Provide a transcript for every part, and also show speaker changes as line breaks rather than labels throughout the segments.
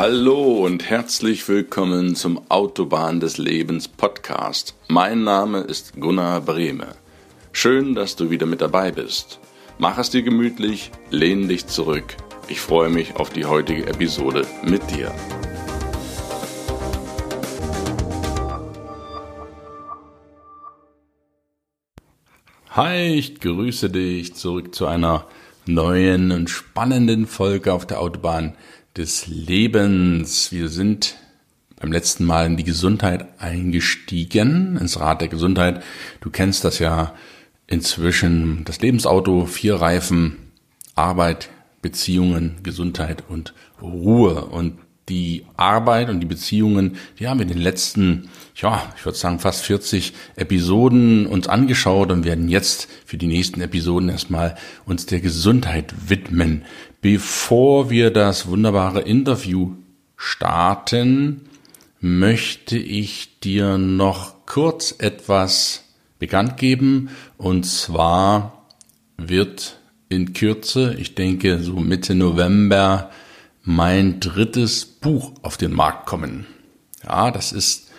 Hallo und herzlich willkommen zum Autobahn des Lebens Podcast. Mein Name ist Gunnar Brehme. Schön, dass du wieder mit dabei bist. Mach es dir gemütlich, lehn dich zurück. Ich freue mich auf die heutige Episode mit dir. Hi, ich grüße dich zurück zu einer neuen und spannenden Folge auf der Autobahn des Lebens. Wir sind beim letzten Mal in die Gesundheit eingestiegen, ins Rad der Gesundheit. Du kennst das ja inzwischen, das Lebensauto, vier Reifen, Arbeit, Beziehungen, Gesundheit und Ruhe. Und die Arbeit und die Beziehungen, die haben wir in den letzten, ja, ich würde sagen fast 40 Episoden uns angeschaut und werden jetzt für die nächsten Episoden erstmal uns der Gesundheit widmen. Bevor wir das wunderbare Interview starten, möchte ich dir noch kurz etwas bekannt geben. Und zwar wird in Kürze, ich denke so Mitte November, mein drittes Buch auf den Markt kommen. Ja, das ist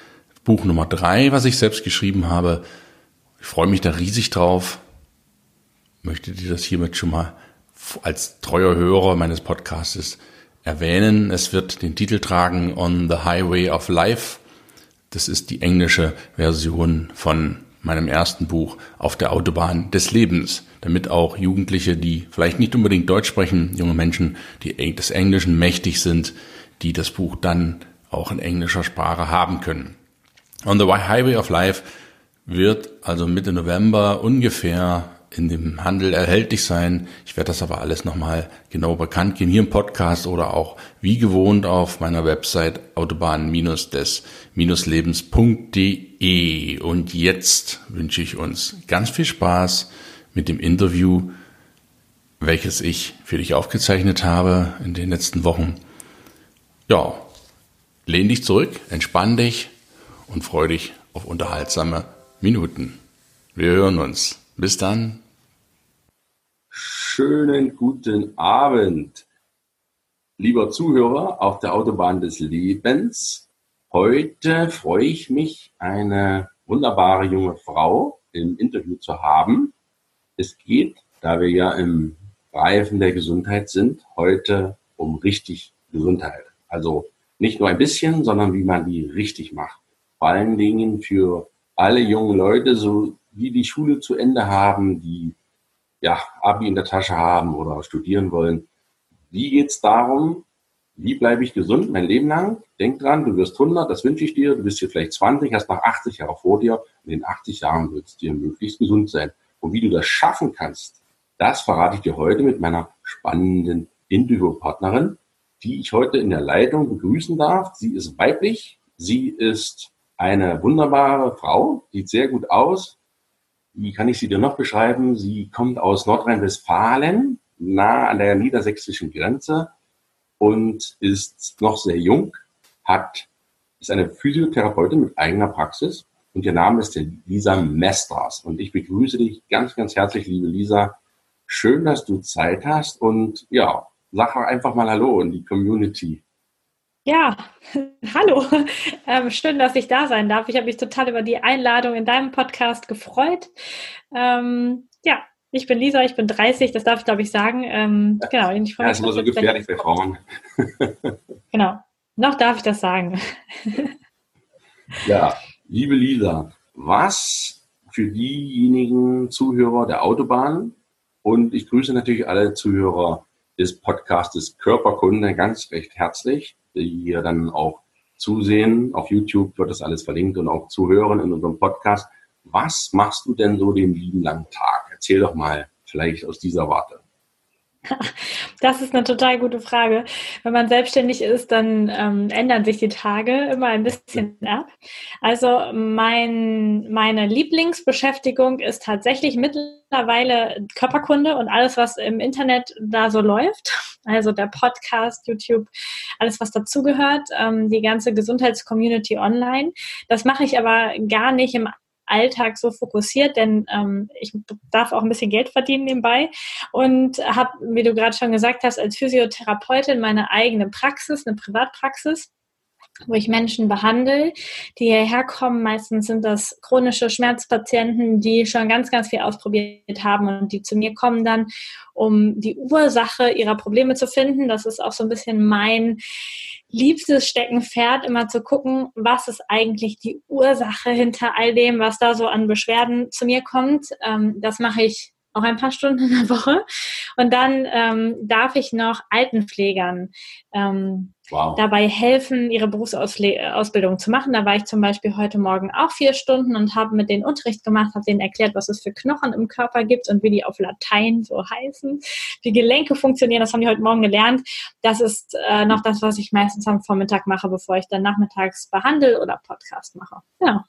Buch Nummer drei, was ich selbst geschrieben habe. Ich freue mich da riesig drauf. Möchte dir das hiermit schon mal als treuer Hörer meines Podcastes erwähnen. Es wird den Titel tragen On the Highway of Life. Das ist die englische Version von meinem ersten Buch Auf der Autobahn des Lebens, damit auch Jugendliche, die vielleicht nicht unbedingt Deutsch sprechen, junge Menschen, die des Englischen mächtig sind, die das Buch dann auch in englischer Sprache haben können. On the Highway of Life wird also Mitte November ungefähr in dem Handel erhältlich sein. Ich werde das aber alles nochmal genau bekannt geben, hier im Podcast oder auch wie gewohnt auf meiner Website autobahn-des-lebens.de. Und jetzt wünsche ich uns ganz viel Spaß mit dem Interview, welches ich für dich aufgezeichnet habe in den letzten Wochen. Ja, lehn dich zurück, entspann dich und freu dich auf unterhaltsame Minuten. Wir hören uns. Bis dann.
Schönen guten Abend, lieber Zuhörer auf der Autobahn des Lebens. Heute freue ich mich, eine wunderbare junge Frau im Interview zu haben. Es geht, da wir ja im Reifen der Gesundheit sind, heute um richtig Gesundheit. Also nicht nur ein bisschen, sondern wie man die richtig macht. Vor allen Dingen für alle jungen Leute, so die die Schule zu Ende haben, die ja, Abi in der Tasche haben oder studieren wollen. Wie geht's darum, wie bleibe ich gesund mein Leben lang? Denk dran, du wirst 100, das wünsche ich dir. Du bist hier vielleicht 20, hast noch 80 Jahre vor dir. In den 80 Jahren willst du dir möglichst gesund sein. Und wie du das schaffen kannst, das verrate ich dir heute mit meiner spannenden Interviewpartnerin, die ich heute in der Leitung begrüßen darf. Sie ist weiblich. Sie ist eine wunderbare Frau, sieht sehr gut aus, wie kann ich sie dir noch beschreiben? Sie kommt aus Nordrhein-Westfalen, nah an der niedersächsischen Grenze und ist noch sehr jung, hat, ist eine Physiotherapeutin mit eigener Praxis und ihr Name ist Lisa Mestras. Und ich begrüße dich ganz, ganz herzlich, liebe Lisa. Schön, dass du Zeit hast und ja, sag einfach mal Hallo in die Community.
Ja, hallo. Ähm, schön, dass ich da sein darf. Ich habe mich total über die Einladung in deinem Podcast gefreut. Ähm, ja, ich bin Lisa, ich bin 30, das darf ich glaube ich sagen. Ähm, genau, ich
freue mich. Ja, ist immer so gefährlich bei Frauen.
genau, noch darf ich das sagen.
ja, liebe Lisa, was für diejenigen Zuhörer der Autobahn und ich grüße natürlich alle Zuhörer des Podcastes Körperkunde ganz recht herzlich hier dann auch zusehen. Auf YouTube wird das alles verlinkt und auch zuhören in unserem Podcast. Was machst du denn so den lieben langen Tag? Erzähl doch mal vielleicht aus dieser Warte.
Das ist eine total gute Frage. Wenn man selbstständig ist, dann ähm, ändern sich die Tage immer ein bisschen ab. Also mein, meine Lieblingsbeschäftigung ist tatsächlich mittlerweile Körperkunde und alles, was im Internet da so läuft. Also der Podcast, YouTube, alles, was dazugehört, ähm, die ganze Gesundheitscommunity online. Das mache ich aber gar nicht im Alltag so fokussiert, denn ähm, ich darf auch ein bisschen Geld verdienen nebenbei. Und habe, wie du gerade schon gesagt hast, als Physiotherapeutin meine eigene Praxis, eine Privatpraxis wo ich Menschen behandle, die hierher kommen. Meistens sind das chronische Schmerzpatienten, die schon ganz, ganz viel ausprobiert haben und die zu mir kommen dann, um die Ursache ihrer Probleme zu finden. Das ist auch so ein bisschen mein liebstes Steckenpferd, immer zu gucken, was ist eigentlich die Ursache hinter all dem, was da so an Beschwerden zu mir kommt. Ähm, das mache ich auch ein paar Stunden in der Woche. Und dann ähm, darf ich noch Altenpflegern ähm, wow. dabei helfen, ihre Berufsausbildung zu machen. Da war ich zum Beispiel heute Morgen auch vier Stunden und habe mit denen Unterricht gemacht, habe denen erklärt, was es für Knochen im Körper gibt und wie die auf Latein so heißen, wie Gelenke funktionieren. Das haben die heute Morgen gelernt. Das ist äh, noch das, was ich meistens am Vormittag mache, bevor ich dann nachmittags behandle oder Podcast mache. Ja.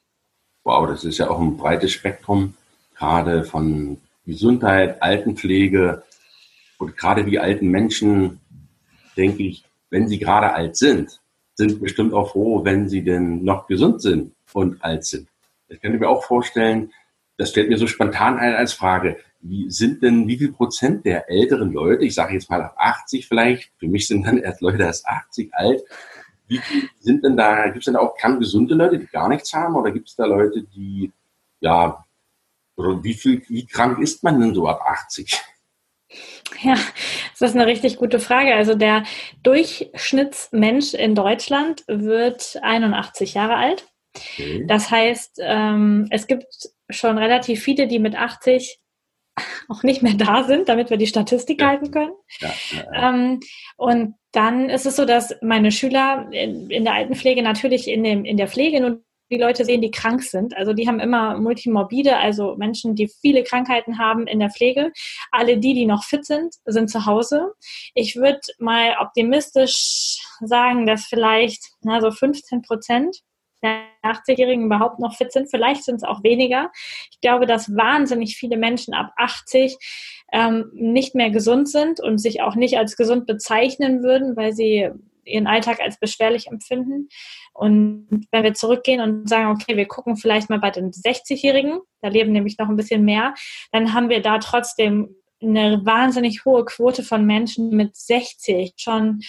Wow, das ist ja auch ein breites Spektrum, gerade von Gesundheit, Altenpflege. Und gerade die alten Menschen, denke ich, wenn sie gerade alt sind, sind bestimmt auch froh, wenn sie denn noch gesund sind und alt sind. Ich könnte mir auch vorstellen, das stellt mir so spontan ein als Frage, wie sind denn, wie viel Prozent der älteren Leute, ich sage jetzt mal ab 80 vielleicht, für mich sind dann erst Leute erst 80 alt, wie viel sind denn da, gibt es denn auch kerngesunde Leute, die gar nichts haben oder gibt es da Leute, die ja wie viel, wie krank ist man denn so ab 80?
Ja, das ist eine richtig gute Frage. Also der Durchschnittsmensch in Deutschland wird 81 Jahre alt. Okay. Das heißt, ähm, es gibt schon relativ viele, die mit 80 auch nicht mehr da sind, damit wir die Statistik ja. halten können. Ja, ja, ähm, und dann ist es so, dass meine Schüler in, in der Altenpflege natürlich in, dem, in der Pflege nun die Leute sehen, die krank sind. Also die haben immer multimorbide, also Menschen, die viele Krankheiten haben in der Pflege. Alle die, die noch fit sind, sind zu Hause. Ich würde mal optimistisch sagen, dass vielleicht na, so 15 Prozent der 80-Jährigen überhaupt noch fit sind. Vielleicht sind es auch weniger. Ich glaube, dass wahnsinnig viele Menschen ab 80 ähm, nicht mehr gesund sind und sich auch nicht als gesund bezeichnen würden, weil sie ihren Alltag als beschwerlich empfinden. Und wenn wir zurückgehen und sagen, okay, wir gucken vielleicht mal bei den 60-Jährigen, da leben nämlich noch ein bisschen mehr, dann haben wir da trotzdem eine wahnsinnig hohe Quote von Menschen mit 60 schon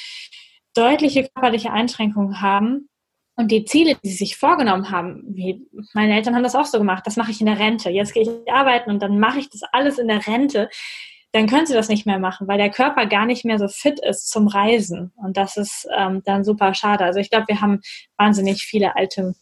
deutliche körperliche Einschränkungen haben. Und die Ziele, die sie sich vorgenommen haben, wie meine Eltern haben das auch so gemacht, das mache ich in der Rente. Jetzt gehe ich arbeiten und dann mache ich das alles in der Rente dann können sie das nicht mehr machen, weil der Körper gar nicht mehr so fit ist zum Reisen. Und das ist ähm, dann super schade. Also ich glaube, wir haben wahnsinnig viele alte,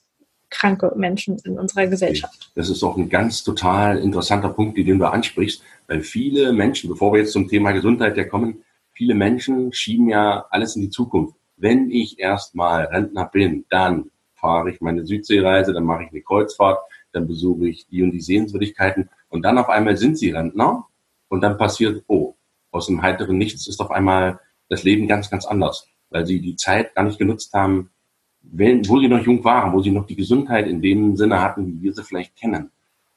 kranke Menschen in unserer Gesellschaft.
Das ist auch ein ganz total interessanter Punkt, den du ansprichst, weil viele Menschen, bevor wir jetzt zum Thema Gesundheit ja kommen, viele Menschen schieben ja alles in die Zukunft. Wenn ich erstmal Rentner bin, dann fahre ich meine Südseereise, dann mache ich eine Kreuzfahrt, dann besuche ich die und die Sehenswürdigkeiten und dann auf einmal sind sie Rentner und dann passiert, oh, aus dem heiteren Nichts ist auf einmal das Leben ganz, ganz anders, weil sie die Zeit gar nicht genutzt haben, wenn, wo sie noch jung waren, wo sie noch die Gesundheit in dem Sinne hatten, wie wir sie vielleicht kennen.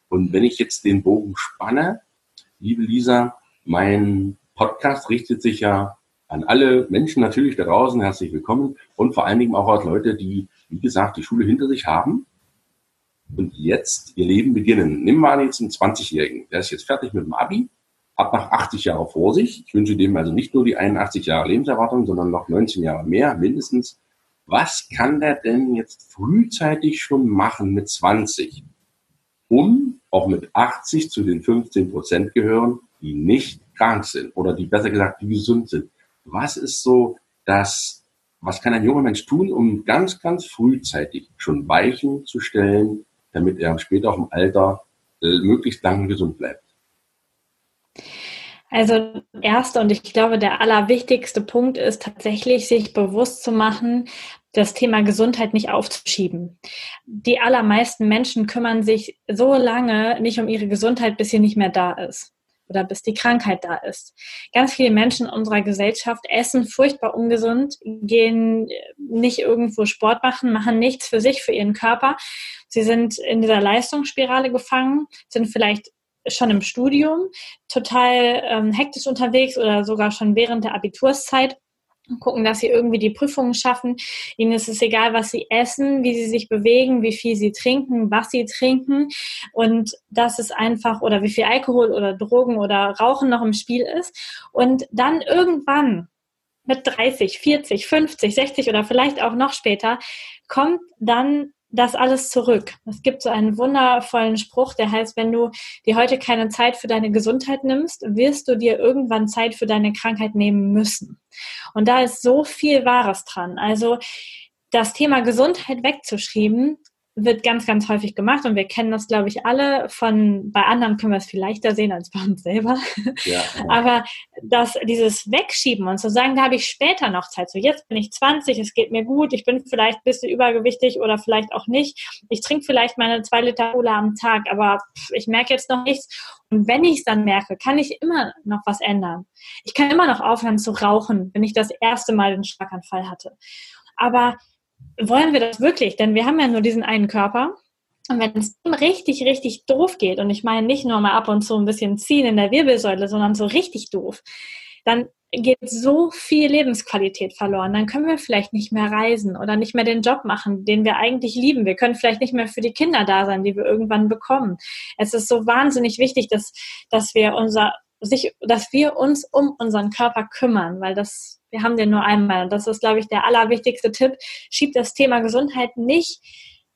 Und wenn ich jetzt den Bogen spanne, liebe Lisa, mein Podcast richtet sich ja an alle Menschen natürlich da draußen, herzlich willkommen und vor allen Dingen auch als Leute, die, wie gesagt, die Schule hinter sich haben und jetzt ihr Leben beginnen. Nimm mal jetzt einen 20-Jährigen, der ist jetzt fertig mit dem Abi hat nach 80 Jahren vor sich. Ich wünsche dem also nicht nur die 81 Jahre Lebenserwartung, sondern noch 19 Jahre mehr mindestens. Was kann der denn jetzt frühzeitig schon machen mit 20, um auch mit 80 zu den 15 Prozent gehören, die nicht krank sind oder die besser gesagt, die gesund sind? Was ist so das, was kann ein junger Mensch tun, um ganz, ganz frühzeitig schon Weichen zu stellen, damit er später auch im Alter äh, möglichst lange gesund bleibt?
Also erster und ich glaube der allerwichtigste Punkt ist tatsächlich, sich bewusst zu machen, das Thema Gesundheit nicht aufzuschieben. Die allermeisten Menschen kümmern sich so lange nicht um ihre Gesundheit, bis sie nicht mehr da ist oder bis die Krankheit da ist. Ganz viele Menschen in unserer Gesellschaft essen furchtbar ungesund, gehen nicht irgendwo Sport machen, machen nichts für sich, für ihren Körper. Sie sind in dieser Leistungsspirale gefangen, sind vielleicht schon im Studium total ähm, hektisch unterwegs oder sogar schon während der Abiturszeit gucken, dass sie irgendwie die Prüfungen schaffen. Ihnen ist es egal, was sie essen, wie sie sich bewegen, wie viel sie trinken, was sie trinken und das ist einfach oder wie viel Alkohol oder Drogen oder Rauchen noch im Spiel ist. Und dann irgendwann mit 30, 40, 50, 60 oder vielleicht auch noch später kommt dann das alles zurück. Es gibt so einen wundervollen Spruch, der heißt, wenn du dir heute keine Zeit für deine Gesundheit nimmst, wirst du dir irgendwann Zeit für deine Krankheit nehmen müssen. Und da ist so viel Wahres dran. Also das Thema Gesundheit wegzuschreiben, wird ganz, ganz häufig gemacht und wir kennen das, glaube ich, alle. Von bei anderen können wir es viel leichter sehen als bei uns selber. Ja. Aber das, dieses Wegschieben und zu sagen, da habe ich später noch Zeit. So jetzt bin ich 20, es geht mir gut, ich bin vielleicht ein bisschen übergewichtig oder vielleicht auch nicht. Ich trinke vielleicht meine zwei Liter Cola am Tag, aber ich merke jetzt noch nichts. Und wenn ich es dann merke, kann ich immer noch was ändern. Ich kann immer noch aufhören zu rauchen, wenn ich das erste Mal den Schlaganfall hatte. Aber wollen wir das wirklich? Denn wir haben ja nur diesen einen Körper. Und wenn es richtig, richtig doof geht, und ich meine nicht nur mal ab und zu ein bisschen ziehen in der Wirbelsäule, sondern so richtig doof, dann geht so viel Lebensqualität verloren. Dann können wir vielleicht nicht mehr reisen oder nicht mehr den Job machen, den wir eigentlich lieben. Wir können vielleicht nicht mehr für die Kinder da sein, die wir irgendwann bekommen. Es ist so wahnsinnig wichtig, dass, dass wir unser, sich, dass wir uns um unseren Körper kümmern, weil das wir haben den nur einmal. Und das ist, glaube ich, der allerwichtigste Tipp. Schieb das Thema Gesundheit nicht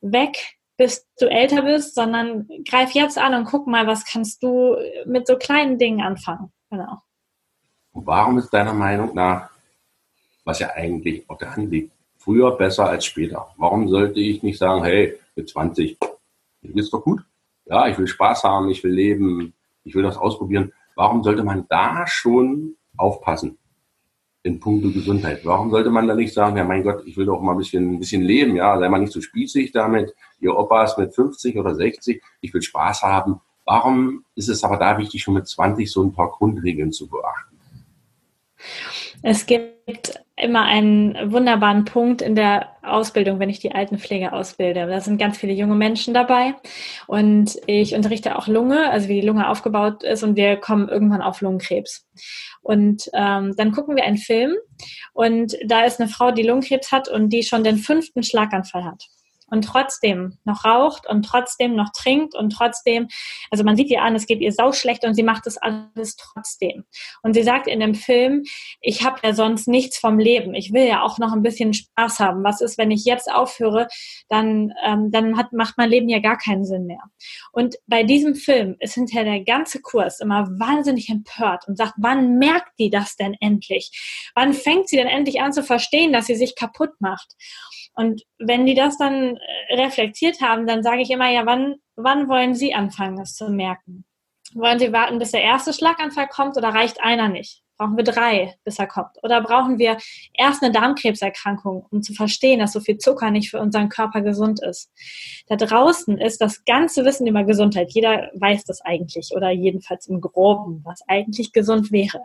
weg, bis du älter bist, sondern greif jetzt an und guck mal, was kannst du mit so kleinen Dingen anfangen. Genau.
warum ist deiner Meinung nach, was ja eigentlich auf der Hand liegt, früher besser als später? Warum sollte ich nicht sagen, hey, mit 20, mir geht's doch gut? Ja, ich will Spaß haben, ich will leben, ich will das ausprobieren. Warum sollte man da schon aufpassen? In puncto Gesundheit. Warum sollte man da nicht sagen, ja mein Gott, ich will doch mal ein bisschen, ein bisschen leben, ja, sei mal nicht so spießig damit, ihr Opa ist mit 50 oder 60, ich will Spaß haben. Warum ist es aber da wichtig, schon mit 20 so ein paar Grundregeln zu beachten?
Es gibt immer einen wunderbaren Punkt in der Ausbildung, wenn ich die Altenpflege ausbilde. Da sind ganz viele junge Menschen dabei und ich unterrichte auch Lunge, also wie die Lunge aufgebaut ist und wir kommen irgendwann auf Lungenkrebs. Und ähm, dann gucken wir einen Film und da ist eine Frau, die Lungenkrebs hat und die schon den fünften Schlaganfall hat und trotzdem noch raucht und trotzdem noch trinkt und trotzdem, also man sieht ihr an, es geht ihr sau schlecht und sie macht das alles trotzdem. Und sie sagt in dem Film, ich habe ja sonst nichts vom Leben. Ich will ja auch noch ein bisschen Spaß haben. Was ist, wenn ich jetzt aufhöre, dann, ähm, dann hat, macht mein Leben ja gar keinen Sinn mehr. Und bei diesem Film ist hinterher der ganze Kurs immer wahnsinnig empört und sagt, wann merkt die das denn endlich? Wann fängt sie denn endlich an zu verstehen, dass sie sich kaputt macht? Und wenn die das dann äh, reflektiert haben, dann sage ich immer, ja, wann, wann wollen Sie anfangen, das zu merken? Wollen Sie warten, bis der erste Schlaganfall kommt oder reicht einer nicht? Brauchen wir drei, bis er kommt? Oder brauchen wir erst eine Darmkrebserkrankung, um zu verstehen, dass so viel Zucker nicht für unseren Körper gesund ist? Da draußen ist das ganze Wissen über Gesundheit. Jeder weiß das eigentlich oder jedenfalls im Groben, was eigentlich gesund wäre.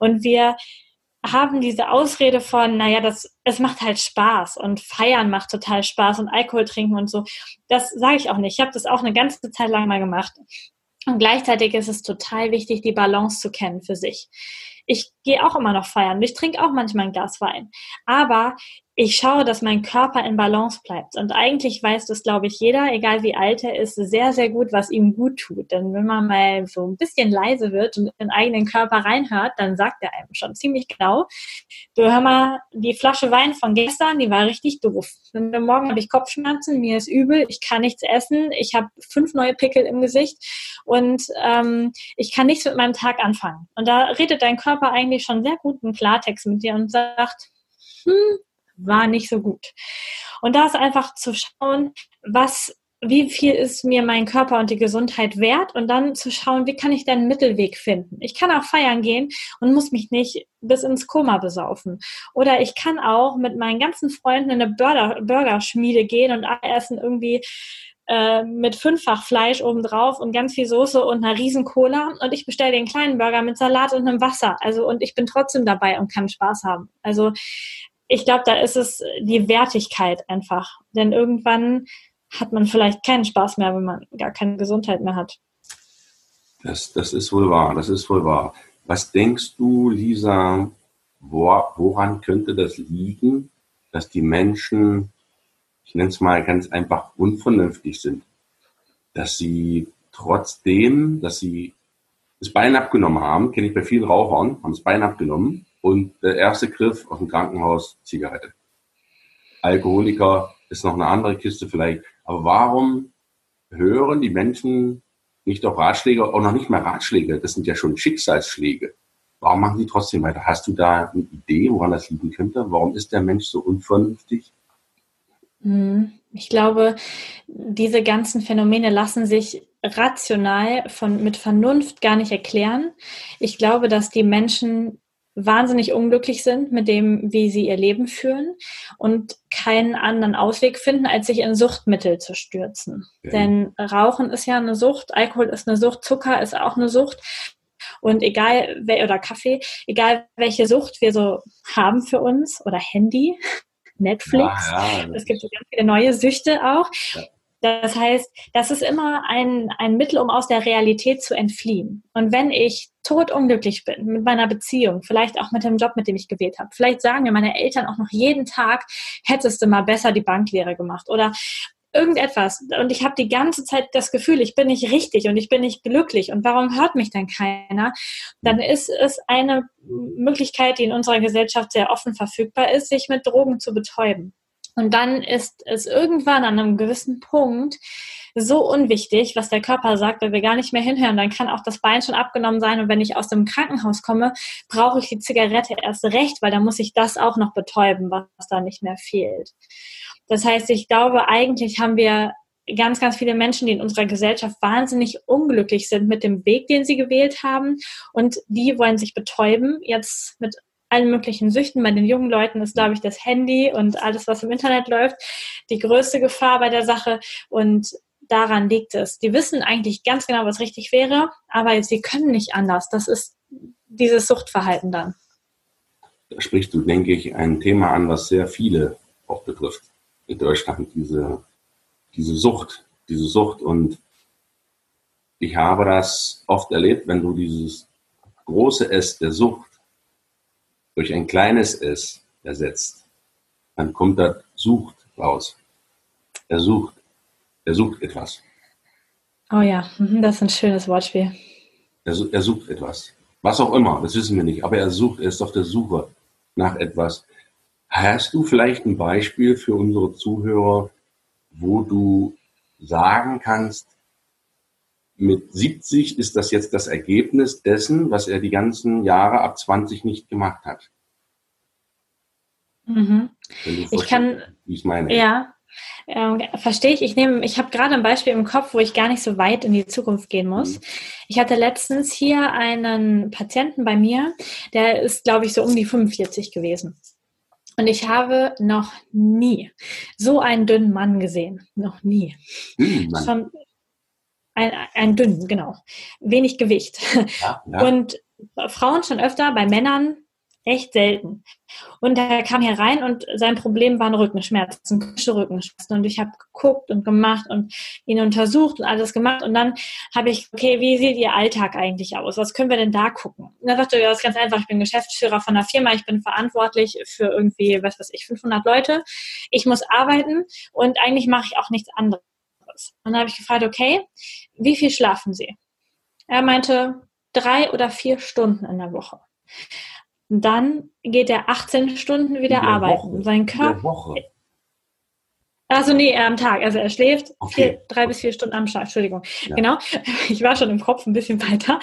Und wir haben diese Ausrede von, naja, das, es macht halt Spaß und feiern macht total Spaß und Alkohol trinken und so. Das sage ich auch nicht. Ich habe das auch eine ganze Zeit lang mal gemacht. Und gleichzeitig ist es total wichtig, die Balance zu kennen für sich. Ich gehe auch immer noch feiern. Ich trinke auch manchmal ein Glas Wein. Aber ich schaue, dass mein Körper in Balance bleibt. Und eigentlich weiß das, glaube ich, jeder, egal wie alt er ist, sehr, sehr gut, was ihm gut tut. Denn wenn man mal so ein bisschen leise wird und in den eigenen Körper reinhört, dann sagt er einem schon ziemlich genau, du hör mal, die Flasche Wein von gestern, die war richtig doof. Und morgen habe ich Kopfschmerzen, mir ist übel, ich kann nichts essen, ich habe fünf neue Pickel im Gesicht und ähm, ich kann nichts mit meinem Tag anfangen. Und da redet dein Körper eigentlich schon sehr gut im Klartext mit dir und sagt, hm, war nicht so gut. Und da ist einfach zu schauen, was wie viel ist mir mein Körper und die Gesundheit wert und dann zu schauen, wie kann ich da einen Mittelweg finden. Ich kann auch feiern gehen und muss mich nicht bis ins Koma besaufen. Oder ich kann auch mit meinen ganzen Freunden in eine Burger, Burgerschmiede gehen und essen irgendwie äh, mit fünffach Fleisch obendrauf und ganz viel Soße und einer riesen Cola und ich bestelle den kleinen Burger mit Salat und einem Wasser. Also und ich bin trotzdem dabei und kann Spaß haben. Also ich glaube, da ist es die Wertigkeit einfach. Denn irgendwann hat man vielleicht keinen Spaß mehr, wenn man gar keine Gesundheit mehr hat.
Das, das ist wohl wahr, das ist wohl wahr. Was denkst du, Lisa, woran könnte das liegen, dass die Menschen, ich nenne es mal ganz einfach, unvernünftig sind? Dass sie trotzdem, dass sie das Bein abgenommen haben, kenne ich bei vielen Rauchern, haben das Bein abgenommen und der erste Griff aus dem Krankenhaus Zigarette. Alkoholiker ist noch eine andere Kiste vielleicht. Aber warum hören die Menschen nicht auf Ratschläge, auch noch nicht mehr Ratschläge, das sind ja schon Schicksalsschläge. Warum machen die trotzdem weiter? Hast du da eine Idee, woran das liegen könnte? Warum ist der Mensch so unvernünftig?
Hm, ich glaube, diese ganzen Phänomene lassen sich rational von, mit Vernunft gar nicht erklären. Ich glaube, dass die Menschen wahnsinnig unglücklich sind mit dem, wie sie ihr Leben führen und keinen anderen Ausweg finden, als sich in Suchtmittel zu stürzen. Okay. Denn Rauchen ist ja eine Sucht, Alkohol ist eine Sucht, Zucker ist auch eine Sucht. Und egal, oder Kaffee, egal welche Sucht wir so haben für uns oder Handy, Netflix, ja, ja, es gibt so ganz viele neue Süchte auch. Ja. Das heißt, das ist immer ein, ein Mittel, um aus der Realität zu entfliehen. Und wenn ich totunglücklich bin mit meiner Beziehung, vielleicht auch mit dem Job, mit dem ich gewählt habe, vielleicht sagen mir meine Eltern auch noch jeden Tag, hättest du mal besser die Banklehre gemacht oder irgendetwas und ich habe die ganze Zeit das Gefühl, ich bin nicht richtig und ich bin nicht glücklich und warum hört mich dann keiner, dann ist es eine Möglichkeit, die in unserer Gesellschaft sehr offen verfügbar ist, sich mit Drogen zu betäuben. Und dann ist es irgendwann an einem gewissen Punkt so unwichtig, was der Körper sagt, weil wir gar nicht mehr hinhören. Dann kann auch das Bein schon abgenommen sein. Und wenn ich aus dem Krankenhaus komme, brauche ich die Zigarette erst recht, weil dann muss ich das auch noch betäuben, was da nicht mehr fehlt. Das heißt, ich glaube, eigentlich haben wir ganz, ganz viele Menschen, die in unserer Gesellschaft wahnsinnig unglücklich sind mit dem Weg, den sie gewählt haben. Und die wollen sich betäuben, jetzt mit allen möglichen Süchten. Bei den jungen Leuten ist, glaube ich, das Handy und alles, was im Internet läuft, die größte Gefahr bei der Sache. Und daran liegt es. Die wissen eigentlich ganz genau, was richtig wäre, aber sie können nicht anders. Das ist dieses Suchtverhalten dann.
Da sprichst du, denke ich, ein Thema an, was sehr viele auch betrifft in Deutschland, diese, diese Sucht, diese Sucht. Und ich habe das oft erlebt, wenn du dieses große S der Sucht durch ein kleines S ersetzt, dann kommt da sucht raus. Er sucht. Er sucht etwas.
Oh ja, mhm, das ist ein schönes Wortspiel.
Er, er sucht etwas. Was auch immer, das wissen wir nicht. Aber er sucht, er ist auf der Suche nach etwas. Hast du vielleicht ein Beispiel für unsere Zuhörer, wo du sagen kannst, mit 70 ist das jetzt das Ergebnis dessen, was er die ganzen Jahre ab 20 nicht gemacht hat.
Mhm. Ich kann, wie ich meine. Ja, ähm, verstehe ich. Ich nehme, ich habe gerade ein Beispiel im Kopf, wo ich gar nicht so weit in die Zukunft gehen muss. Mhm. Ich hatte letztens hier einen Patienten bei mir, der ist, glaube ich, so um die 45 gewesen. Und ich habe noch nie so einen dünnen Mann gesehen. Noch nie. Mhm, Schon ein, ein dünn, genau. Wenig Gewicht. Ja, ja. Und Frauen schon öfter, bei Männern echt selten. Und er kam hier rein und sein Problem waren Rückenschmerzen, Rückenschmerzen. Und ich habe geguckt und gemacht und ihn untersucht und alles gemacht. Und dann habe ich, okay, wie sieht Ihr Alltag eigentlich aus? Was können wir denn da gucken? Und dann sagte er, ja, das ist ganz einfach. Ich bin Geschäftsführer von einer Firma. Ich bin verantwortlich für irgendwie, was weiß ich, 500 Leute. Ich muss arbeiten und eigentlich mache ich auch nichts anderes. Und dann habe ich gefragt, okay, wie viel schlafen Sie? Er meinte drei oder vier Stunden in der Woche. Dann geht er 18 Stunden wieder arbeiten. Woche. Sein Körper. Also nee, am Tag. Also er schläft okay. vier, drei bis vier Stunden am Tag. Entschuldigung. Ja. Genau. Ich war schon im Kopf ein bisschen weiter.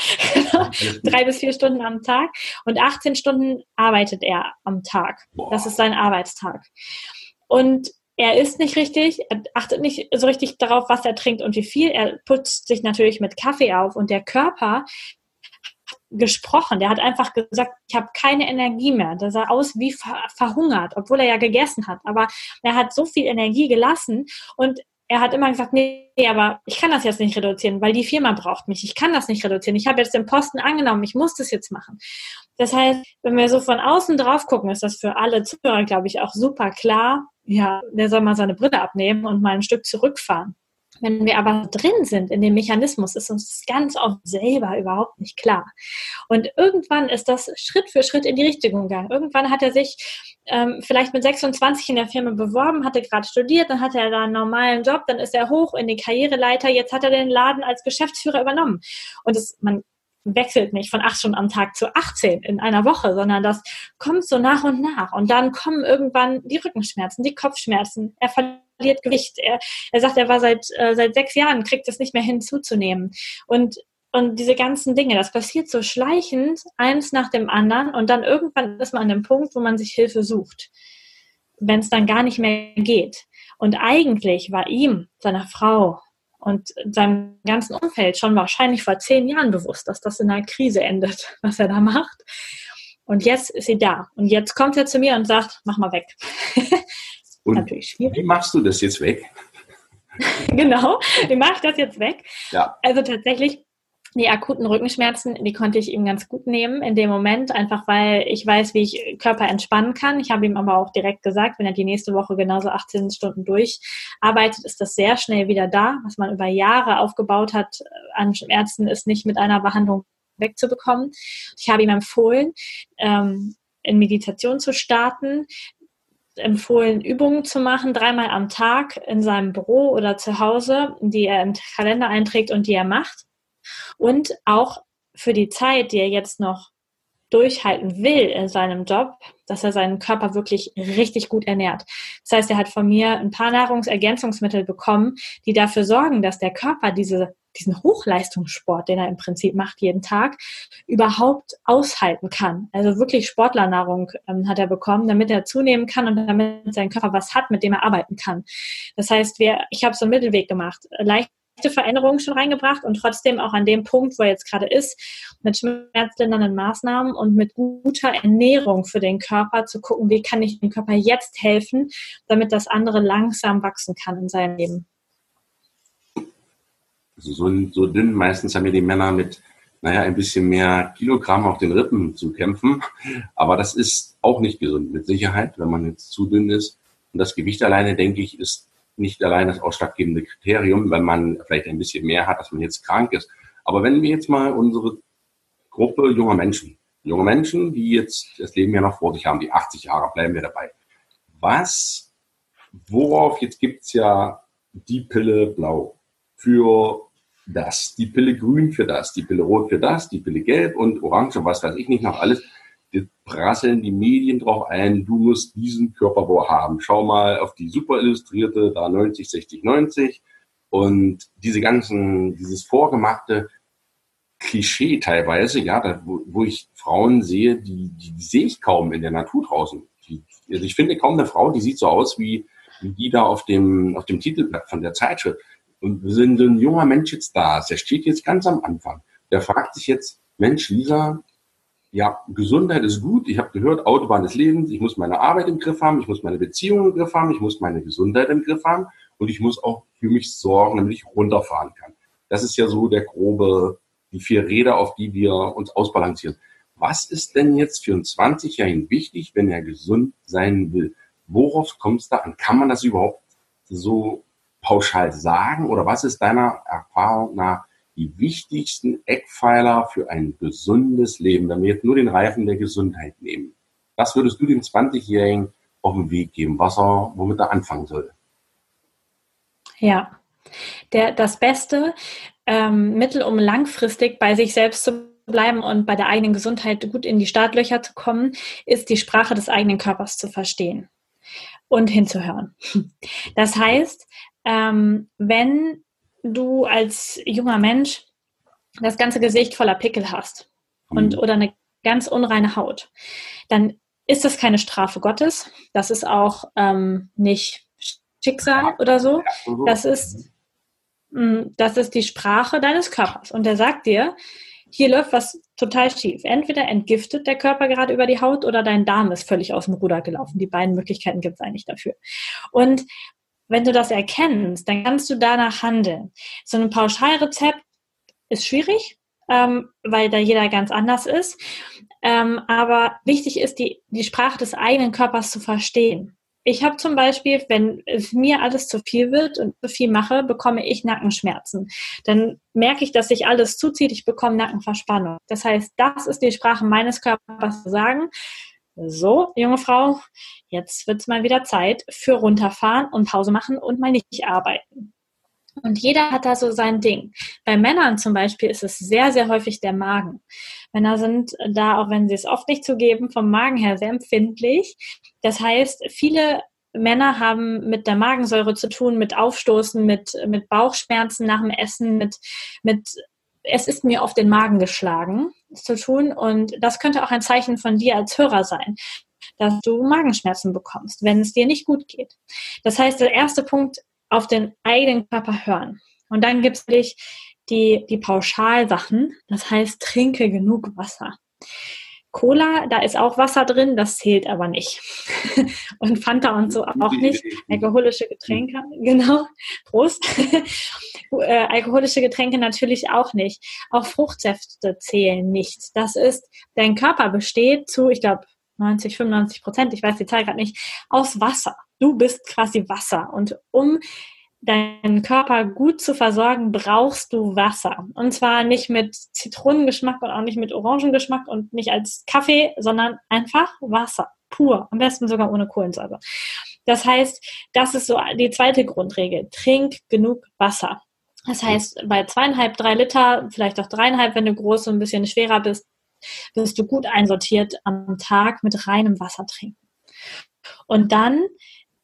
drei bis vier Stunden am Tag und 18 Stunden arbeitet er am Tag. Boah. Das ist sein Arbeitstag. Und er isst nicht richtig, er achtet nicht so richtig darauf, was er trinkt und wie viel. Er putzt sich natürlich mit Kaffee auf und der Körper gesprochen. Der hat einfach gesagt, ich habe keine Energie mehr. Der sah aus wie ver verhungert, obwohl er ja gegessen hat. Aber er hat so viel Energie gelassen und er hat immer gesagt, nee, aber ich kann das jetzt nicht reduzieren, weil die Firma braucht mich. Ich kann das nicht reduzieren. Ich habe jetzt den Posten angenommen. Ich muss das jetzt machen. Das heißt, wenn wir so von außen drauf gucken, ist das für alle Zuhörer, glaube ich, auch super klar. Ja, der soll mal seine Brille abnehmen und mal ein Stück zurückfahren. Wenn wir aber drin sind in dem Mechanismus, ist uns ganz oft selber überhaupt nicht klar. Und irgendwann ist das Schritt für Schritt in die Richtung gegangen. Irgendwann hat er sich ähm, vielleicht mit 26 in der Firma beworben, hatte gerade studiert, dann hatte er da einen normalen Job, dann ist er hoch in die Karriereleiter, jetzt hat er den Laden als Geschäftsführer übernommen. Und das, man wechselt nicht von acht Stunden am Tag zu 18 in einer Woche, sondern das kommt so nach und nach. Und dann kommen irgendwann die Rückenschmerzen, die Kopfschmerzen. Er verliert Gewicht. Er, er sagt, er war seit, äh, seit sechs Jahren, kriegt es nicht mehr hin zuzunehmen. Und und diese ganzen Dinge, das passiert so schleichend, eins nach dem anderen. Und dann irgendwann ist man an dem Punkt, wo man sich Hilfe sucht. Wenn es dann gar nicht mehr geht. Und eigentlich war ihm, seiner Frau, und seinem ganzen Umfeld schon wahrscheinlich vor zehn Jahren bewusst, dass das in einer Krise endet, was er da macht. Und jetzt ist sie da. Und jetzt kommt er zu mir und sagt, mach mal weg.
und Natürlich schwierig. Wie machst du das jetzt weg?
genau, wie mache ich das jetzt weg?
Ja.
Also tatsächlich die akuten Rückenschmerzen, die konnte ich ihm ganz gut nehmen in dem Moment, einfach weil ich weiß, wie ich Körper entspannen kann. Ich habe ihm aber auch direkt gesagt, wenn er die nächste Woche genauso 18 Stunden durcharbeitet, ist das sehr schnell wieder da. Was man über Jahre aufgebaut hat äh, an Schmerzen, ist nicht mit einer Behandlung wegzubekommen. Ich habe ihm empfohlen, ähm, in Meditation zu starten, empfohlen, Übungen zu machen, dreimal am Tag in seinem Büro oder zu Hause, die er im Kalender einträgt und die er macht und auch für die Zeit, die er jetzt noch durchhalten will in seinem Job, dass er seinen Körper wirklich richtig gut ernährt. Das heißt, er hat von mir ein paar Nahrungsergänzungsmittel bekommen, die dafür sorgen, dass der Körper diese, diesen Hochleistungssport, den er im Prinzip macht jeden Tag, überhaupt aushalten kann. Also wirklich Sportlernahrung ähm, hat er bekommen, damit er zunehmen kann und damit sein Körper was hat, mit dem er arbeiten kann. Das heißt, wir, ich habe so einen Mittelweg gemacht. Leicht Veränderungen schon reingebracht und trotzdem auch an dem Punkt, wo er jetzt gerade ist, mit schmerzlindernden Maßnahmen und mit guter Ernährung für den Körper zu gucken, wie kann ich dem Körper jetzt helfen, damit das andere langsam wachsen kann in seinem Leben.
Also so, so dünn, meistens haben ja die Männer mit, naja, ein bisschen mehr Kilogramm auf den Rippen zu kämpfen. Aber das ist auch nicht gesund, mit Sicherheit, wenn man jetzt zu dünn ist. Und das Gewicht alleine, denke ich, ist nicht allein das ausschlaggebende Kriterium, wenn man vielleicht ein bisschen mehr hat, dass man jetzt krank ist. Aber wenn wir jetzt mal unsere Gruppe junger Menschen, junge Menschen, die jetzt das Leben ja noch vor sich haben, die 80 Jahre, bleiben wir dabei. Was, worauf, jetzt gibt's ja die Pille blau für das, die Pille grün für das, die Pille rot für das, die Pille gelb und orange und was weiß ich nicht noch alles prasseln die Medien drauf ein, du musst diesen Körperbau haben. Schau mal auf die super illustrierte, da 90, 60, 90 und diese ganzen, dieses vorgemachte Klischee teilweise, ja, da, wo, wo ich Frauen sehe, die, die, die sehe ich kaum in der Natur draußen. Die, also ich finde kaum eine Frau, die sieht so aus wie, wie die da auf dem, auf dem Titelblatt von der Zeitschrift. Und wir sind ein junger Mensch jetzt da, der steht jetzt ganz am Anfang. Der fragt sich jetzt, Mensch, Lisa, ja, Gesundheit ist gut. Ich habe gehört, Autobahn des Lebens. Ich muss meine Arbeit im Griff haben, ich muss meine Beziehungen im Griff haben, ich muss meine Gesundheit im Griff haben und ich muss auch für mich sorgen, damit ich runterfahren kann. Das ist ja so der grobe, die vier Räder, auf die wir uns ausbalancieren. Was ist denn jetzt für einen 20-Jährigen wichtig, wenn er gesund sein will? Worauf kommt es da an? Kann man das überhaupt so pauschal sagen? Oder was ist deiner Erfahrung nach die wichtigsten Eckpfeiler für ein gesundes Leben, wenn wir jetzt nur den Reifen der Gesundheit nehmen. Was würdest du dem 20-Jährigen auf den Weg geben, was er, womit er anfangen soll?
Ja, der, das Beste, ähm, mittel- und langfristig bei sich selbst zu bleiben und bei der eigenen Gesundheit gut in die Startlöcher zu kommen, ist die Sprache des eigenen Körpers zu verstehen und hinzuhören. Das heißt, ähm, wenn du als junger Mensch das ganze Gesicht voller Pickel hast und mhm. oder eine ganz unreine Haut, dann ist das keine Strafe Gottes. Das ist auch ähm, nicht Schicksal oder so. Das ist, mh, mm, das ist die Sprache deines Körpers. Und der sagt dir, hier läuft was total schief. Entweder entgiftet der Körper gerade über die Haut oder dein Darm ist völlig aus dem Ruder gelaufen. Die beiden Möglichkeiten gibt es eigentlich dafür. Und wenn du das erkennst, dann kannst du danach handeln. So ein Pauschalrezept ist schwierig, ähm, weil da jeder ganz anders ist. Ähm, aber wichtig ist, die, die Sprache des eigenen Körpers zu verstehen. ich habe zum Beispiel, wenn mir alles zu viel wird und zu viel mache, bekomme ich Nackenschmerzen. Dann merke ich, dass sich alles zuzieht, ich bekomme Nackenverspannung. Das heißt, das ist die Sprache meines Körpers zu sagen, so, junge Frau, jetzt wird es mal wieder Zeit für runterfahren und Pause machen und mal nicht arbeiten. Und jeder hat da so sein Ding. Bei Männern zum Beispiel ist es sehr, sehr häufig der Magen. Männer sind da, auch wenn sie es oft nicht zugeben, vom Magen her sehr empfindlich. Das heißt, viele Männer haben mit der Magensäure zu tun, mit Aufstoßen, mit, mit Bauchschmerzen nach dem Essen, mit, mit es ist mir auf den Magen geschlagen zu tun. Und das könnte auch ein Zeichen von dir als Hörer sein, dass du Magenschmerzen bekommst, wenn es dir nicht gut geht. Das heißt, der erste Punkt, auf den eigenen Körper hören. Und dann gibt es die, die Pauschalsachen. Das heißt, trinke genug Wasser. Cola, da ist auch Wasser drin, das zählt aber nicht. und Fanta und so auch nicht. Alkoholische Getränke, genau. Prost. äh, alkoholische Getränke natürlich auch nicht. Auch Fruchtsäfte zählen nicht. Das ist, dein Körper besteht zu, ich glaube, 90, 95 Prozent, ich weiß die Zahl gerade nicht, aus Wasser. Du bist quasi Wasser. Und um deinen Körper gut zu versorgen, brauchst du Wasser. Und zwar nicht mit Zitronengeschmack und auch nicht mit Orangengeschmack und nicht als Kaffee, sondern einfach Wasser. Pur. Am besten sogar ohne Kohlensäure. Das heißt, das ist so die zweite Grundregel. Trink genug Wasser. Das heißt, bei zweieinhalb, drei Liter, vielleicht auch dreieinhalb, wenn du groß und ein bisschen schwerer bist, wirst du gut einsortiert am Tag mit reinem Wasser trinken. Und dann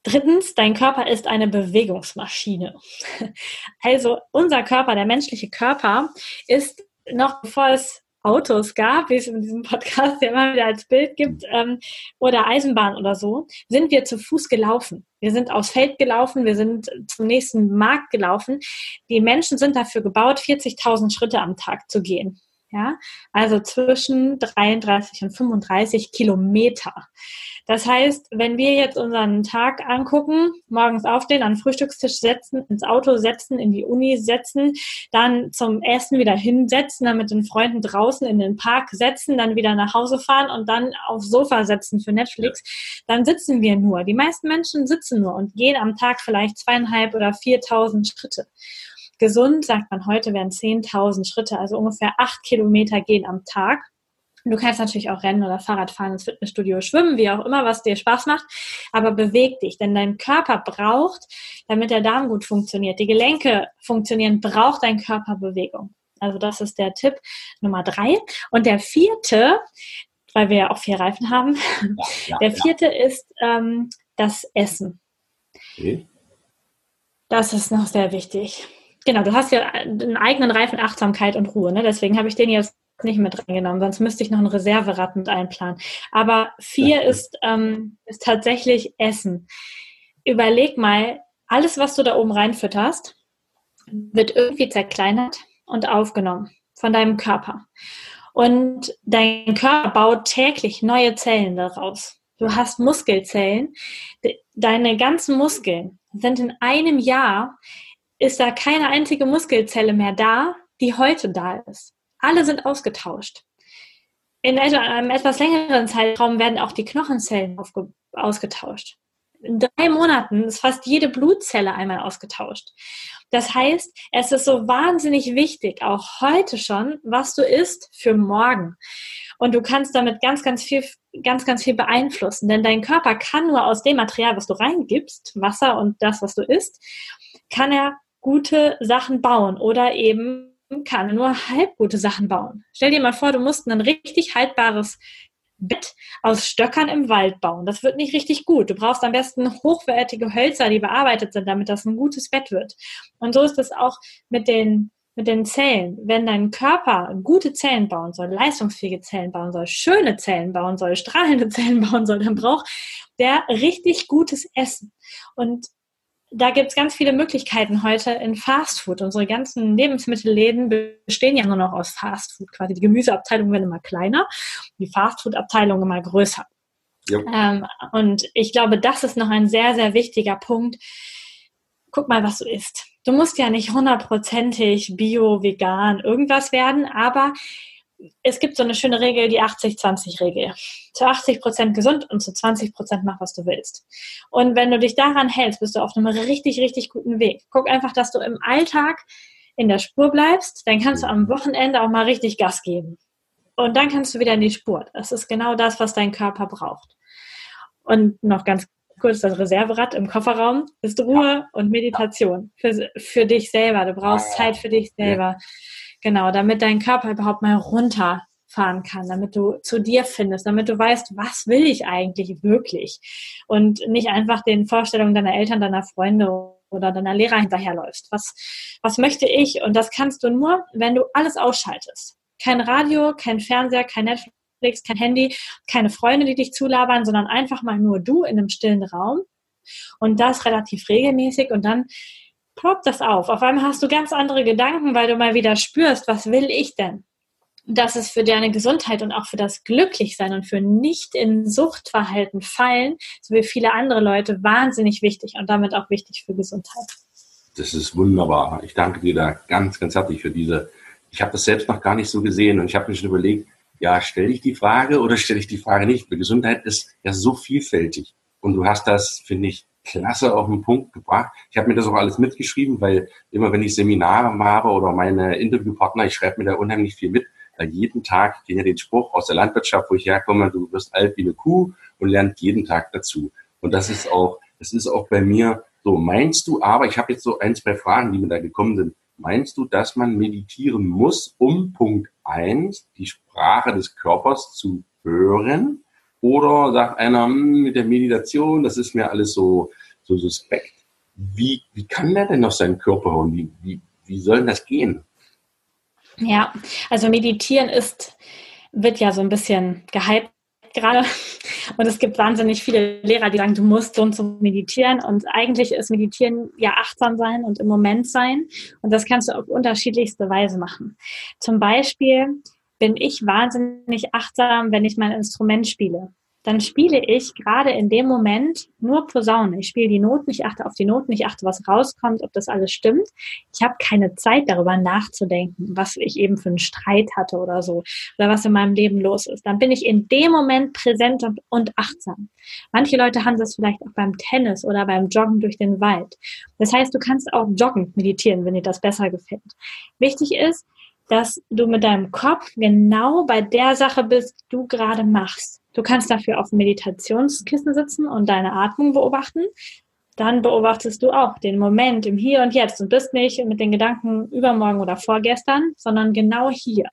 Drittens, dein Körper ist eine Bewegungsmaschine. Also unser Körper, der menschliche Körper, ist noch bevor es Autos gab, wie es in diesem Podcast ja immer wieder als Bild gibt, ähm, oder Eisenbahn oder so, sind wir zu Fuß gelaufen. Wir sind aufs Feld gelaufen, wir sind zum nächsten Markt gelaufen. Die Menschen sind dafür gebaut, 40.000 Schritte am Tag zu gehen. Ja, also zwischen 33 und 35 Kilometer. Das heißt, wenn wir jetzt unseren Tag angucken, morgens aufstehen, an den Frühstückstisch setzen, ins Auto setzen, in die Uni setzen, dann zum Essen wieder hinsetzen, dann mit den Freunden draußen in den Park setzen, dann wieder nach Hause fahren und dann aufs Sofa setzen für Netflix, dann sitzen wir nur. Die meisten Menschen sitzen nur und gehen am Tag vielleicht zweieinhalb oder viertausend Schritte. Gesund, sagt man heute, werden 10.000 Schritte, also ungefähr acht Kilometer gehen am Tag. Du kannst natürlich auch rennen oder Fahrrad fahren, ins Fitnessstudio schwimmen, wie auch immer, was dir Spaß macht. Aber beweg dich, denn dein Körper braucht, damit der Darm gut funktioniert, die Gelenke funktionieren, braucht dein Körper Bewegung. Also das ist der Tipp Nummer drei. Und der vierte, weil wir ja auch vier Reifen haben, ja, ja, der vierte ja. ist ähm, das Essen. Okay. Das ist noch sehr wichtig. Genau, du hast ja einen eigenen Reifen Achtsamkeit und Ruhe, ne? deswegen habe ich den jetzt nicht mit reingenommen, sonst müsste ich noch ein Reserverad mit einplanen. Aber vier ja. ist, ähm, ist tatsächlich Essen. Überleg mal, alles, was du da oben reinfütterst, wird irgendwie zerkleinert und aufgenommen von deinem Körper. Und dein Körper baut täglich neue Zellen daraus. Du hast Muskelzellen. Deine ganzen Muskeln sind in einem Jahr ist da keine einzige Muskelzelle mehr da, die heute da ist. Alle sind ausgetauscht. In einem etwas längeren Zeitraum werden auch die Knochenzellen ausgetauscht. In drei Monaten ist fast jede Blutzelle einmal ausgetauscht. Das heißt, es ist so wahnsinnig wichtig, auch heute schon, was du isst für morgen. Und du kannst damit ganz, ganz viel, ganz, ganz viel beeinflussen. Denn dein Körper kann nur aus dem Material, was du reingibst, Wasser und das, was du isst, kann er gute Sachen bauen oder eben kann nur halb gute Sachen bauen. Stell dir mal vor, du musst ein richtig haltbares Bett aus Stöckern im Wald bauen. Das wird nicht richtig gut. Du brauchst am besten hochwertige Hölzer, die bearbeitet sind, damit das ein gutes Bett wird. Und so ist es auch mit den, mit den Zellen. Wenn dein Körper gute Zellen bauen soll, leistungsfähige Zellen bauen soll, schöne Zellen bauen soll, strahlende Zellen bauen soll, dann braucht der richtig gutes Essen. Und da gibt es ganz viele Möglichkeiten heute in Fastfood. Unsere ganzen Lebensmittelläden bestehen ja nur noch aus Fastfood. Quasi die Gemüseabteilung wird immer kleiner, die Fastfood-Abteilung immer größer. Ähm, und ich glaube, das ist noch ein sehr, sehr wichtiger Punkt. Guck mal, was du isst. Du musst ja nicht hundertprozentig bio, vegan, irgendwas werden, aber es gibt so eine schöne Regel, die 80-20-Regel. Zu 80 Prozent gesund und zu 20 Prozent mach, was du willst. Und wenn du dich daran hältst, bist du auf einem richtig, richtig guten Weg. Guck einfach, dass du im Alltag in der Spur bleibst, dann kannst du am Wochenende auch mal richtig Gas geben. Und dann kannst du wieder in die Spur. Das ist genau das, was dein Körper braucht. Und noch ganz kurz das Reserverad im Kofferraum ist Ruhe und Meditation für, für dich selber. Du brauchst Zeit für dich selber. Genau, damit dein Körper überhaupt mal runterfahren kann, damit du zu dir findest, damit du weißt, was will ich eigentlich wirklich und nicht einfach den Vorstellungen deiner Eltern, deiner Freunde oder deiner Lehrer hinterherläufst. Was, was möchte ich? Und das kannst du nur, wenn du alles ausschaltest. Kein Radio, kein Fernseher, kein Netflix, kein Handy, keine Freunde, die dich zulabern, sondern einfach mal nur du in einem stillen Raum und das relativ regelmäßig und dann ploppt das auf. Auf einmal hast du ganz andere Gedanken, weil du mal wieder spürst, was will ich denn? Das ist für deine Gesundheit und auch für das Glücklichsein und für nicht in Suchtverhalten fallen, so wie viele andere Leute, wahnsinnig wichtig und damit auch wichtig für Gesundheit.
Das ist wunderbar. Ich danke dir da ganz, ganz herzlich für diese. Ich habe das selbst noch gar nicht so gesehen und ich habe mir schon überlegt, ja, stelle ich die Frage oder stelle ich die Frage nicht? Weil Gesundheit ist ja so vielfältig. Und du hast das, finde ich, klasse auf den Punkt gebracht. Ich habe mir das auch alles mitgeschrieben, weil immer wenn ich Seminare mache oder meine Interviewpartner, ich schreibe mir da unheimlich viel mit, weil jeden Tag, ich kenne ja den Spruch aus der Landwirtschaft, wo ich herkomme, du wirst alt wie eine Kuh und lernst jeden Tag dazu. Und das ist auch, das ist auch bei mir so. Meinst du aber, ich habe jetzt so ein, zwei Fragen, die mir da gekommen sind. Meinst du, dass man meditieren muss, um Punkt eins die Sprache des Körpers zu hören? Oder sagt einer, hm, mit der Meditation, das ist mir alles so, so suspekt. Wie, wie kann der denn noch seinen Körper hören? Wie, wie, wie soll das gehen?
Ja, also meditieren ist, wird ja so ein bisschen gehypt gerade. Und es gibt wahnsinnig viele Lehrer, die sagen, du musst so und so meditieren. Und eigentlich ist Meditieren ja achtsam sein und im Moment sein. Und das kannst du auf unterschiedlichste Weise machen. Zum Beispiel bin ich wahnsinnig achtsam, wenn ich mein Instrument spiele dann spiele ich gerade in dem Moment nur Posaune. Ich spiele die Noten, ich achte auf die Noten, ich achte, was rauskommt, ob das alles stimmt. Ich habe keine Zeit darüber nachzudenken, was ich eben für einen Streit hatte oder so oder was in meinem Leben los ist. Dann bin ich in dem Moment präsent und, achtsam. Manche Leute haben das vielleicht auch beim Tennis oder beim Joggen durch den Wald. Das heißt, du kannst auch joggen meditieren, wenn dir das besser gefällt. Wichtig ist, dass du mit deinem Kopf genau bei der Sache bist, die du gerade machst. Du kannst dafür auf Meditationskissen sitzen und deine Atmung beobachten. Dann beobachtest du auch den Moment im Hier und Jetzt und bist nicht mit den Gedanken übermorgen oder vorgestern, sondern genau hier.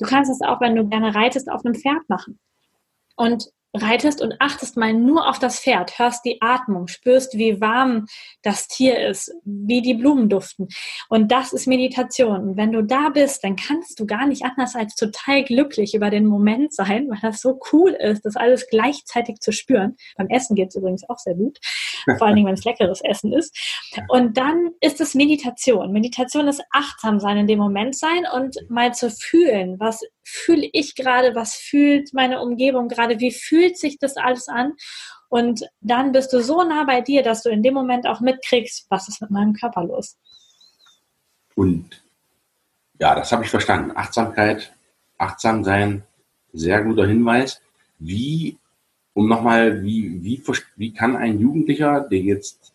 Du kannst es auch, wenn du gerne reitest, auf einem Pferd machen. Und reitest und achtest mal nur auf das Pferd, hörst die Atmung, spürst, wie warm das Tier ist, wie die Blumen duften. Und das ist Meditation. Und wenn du da bist, dann kannst du gar nicht anders als total glücklich über den Moment sein, weil das so cool ist, das alles gleichzeitig zu spüren. Beim Essen geht es übrigens auch sehr gut, vor allen Dingen, wenn es leckeres Essen ist. Und dann ist es Meditation. Meditation ist achtsam sein, in dem Moment sein und mal zu fühlen, was fühle ich gerade, was fühlt meine Umgebung gerade, wie fühlt sich das alles an? Und dann bist du so nah bei dir, dass du in dem Moment auch mitkriegst, was ist mit meinem Körper los.
Und ja, das habe ich verstanden. Achtsamkeit, achtsam sein, sehr guter Hinweis. Wie, um nochmal, wie, wie, wie kann ein Jugendlicher, der jetzt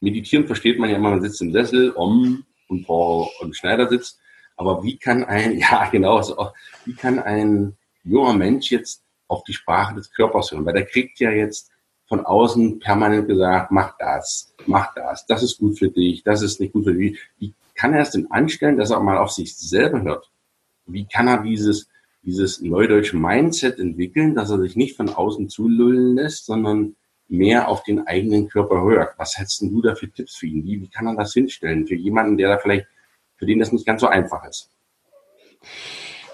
meditieren versteht man ja immer, man sitzt im Sessel um und vor einem Schneider sitzt, aber wie kann ein, ja genau, so, wie kann ein junger Mensch jetzt auf die Sprache des Körpers hören? Weil der kriegt ja jetzt von außen permanent gesagt, mach das, mach das, das ist gut für dich, das ist nicht gut für dich. Wie kann er es denn anstellen, dass er mal auf sich selber hört? Wie kann er dieses, dieses neudeutsche Mindset entwickeln, dass er sich nicht von außen zulullen lässt, sondern mehr auf den eigenen Körper hört? Was hättest du da für Tipps für ihn? Wie, wie kann er das hinstellen? Für jemanden, der da vielleicht für den das nicht ganz so einfach ist.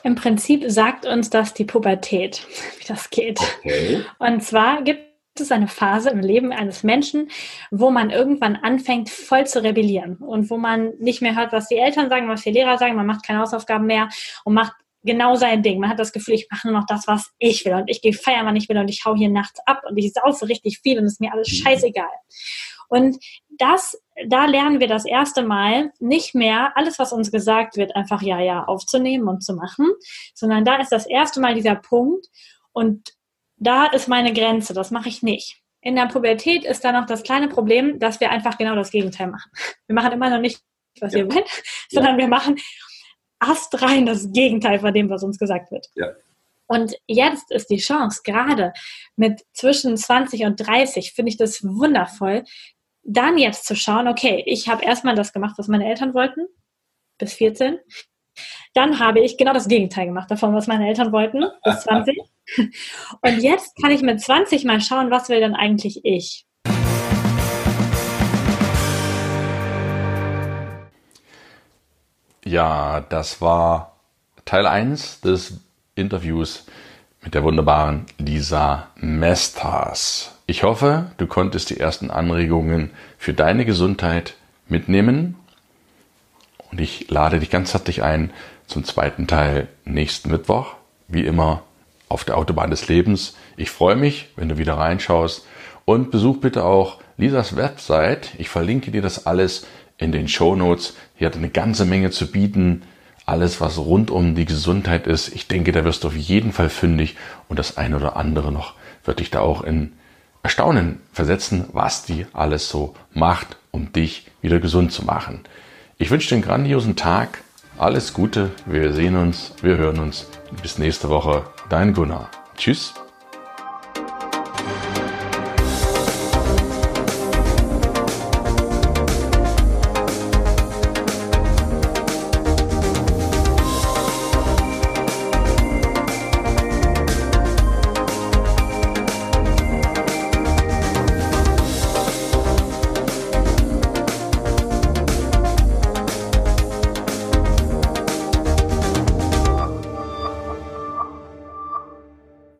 Im Prinzip sagt uns das die Pubertät, wie das geht. Okay. Und zwar gibt es eine Phase im Leben eines Menschen, wo man irgendwann anfängt, voll zu rebellieren und wo man nicht mehr hört, was die Eltern sagen, was die Lehrer sagen, man macht keine Hausaufgaben mehr und macht genau sein Ding. Man hat das Gefühl, ich mache nur noch das, was ich will und ich gehe feiern, wann ich will und ich hau hier nachts ab und ich saufe richtig viel und es ist mir alles mhm. scheißegal. Und das, da lernen wir das erste Mal nicht mehr alles, was uns gesagt wird, einfach ja, ja aufzunehmen und zu machen, sondern da ist das erste Mal dieser Punkt und da ist meine Grenze, das mache ich nicht. In der Pubertät ist da noch das kleine Problem, dass wir einfach genau das Gegenteil machen. Wir machen immer noch nicht, was ja. wir wollen, sondern ja. wir machen astrein das Gegenteil von dem, was uns gesagt wird. Ja. Und jetzt ist die Chance, gerade mit zwischen 20 und 30, finde ich das wundervoll, dann jetzt zu schauen, okay, ich habe erstmal das gemacht, was meine Eltern wollten, bis 14. Dann habe ich genau das Gegenteil gemacht davon, was meine Eltern wollten, bis 20. Und jetzt kann ich mit 20 mal schauen, was will denn eigentlich ich?
Ja, das war Teil 1 des Interviews mit der wunderbaren Lisa Mestas. Ich hoffe, du konntest die ersten Anregungen für deine Gesundheit mitnehmen. Und ich lade dich ganz herzlich ein zum zweiten Teil nächsten Mittwoch. Wie immer auf der Autobahn des Lebens. Ich freue mich, wenn du wieder reinschaust. Und besuch bitte auch Lisas Website. Ich verlinke dir das alles in den Show Notes. Hier hat eine ganze Menge zu bieten. Alles, was rund um die Gesundheit ist. Ich denke, da wirst du auf jeden Fall fündig und das eine oder andere noch wird dich da auch in Erstaunen versetzen, was die alles so macht, um dich wieder gesund zu machen. Ich wünsche dir einen grandiosen Tag. Alles Gute. Wir sehen uns, wir hören uns. Bis nächste Woche. Dein Gunnar. Tschüss.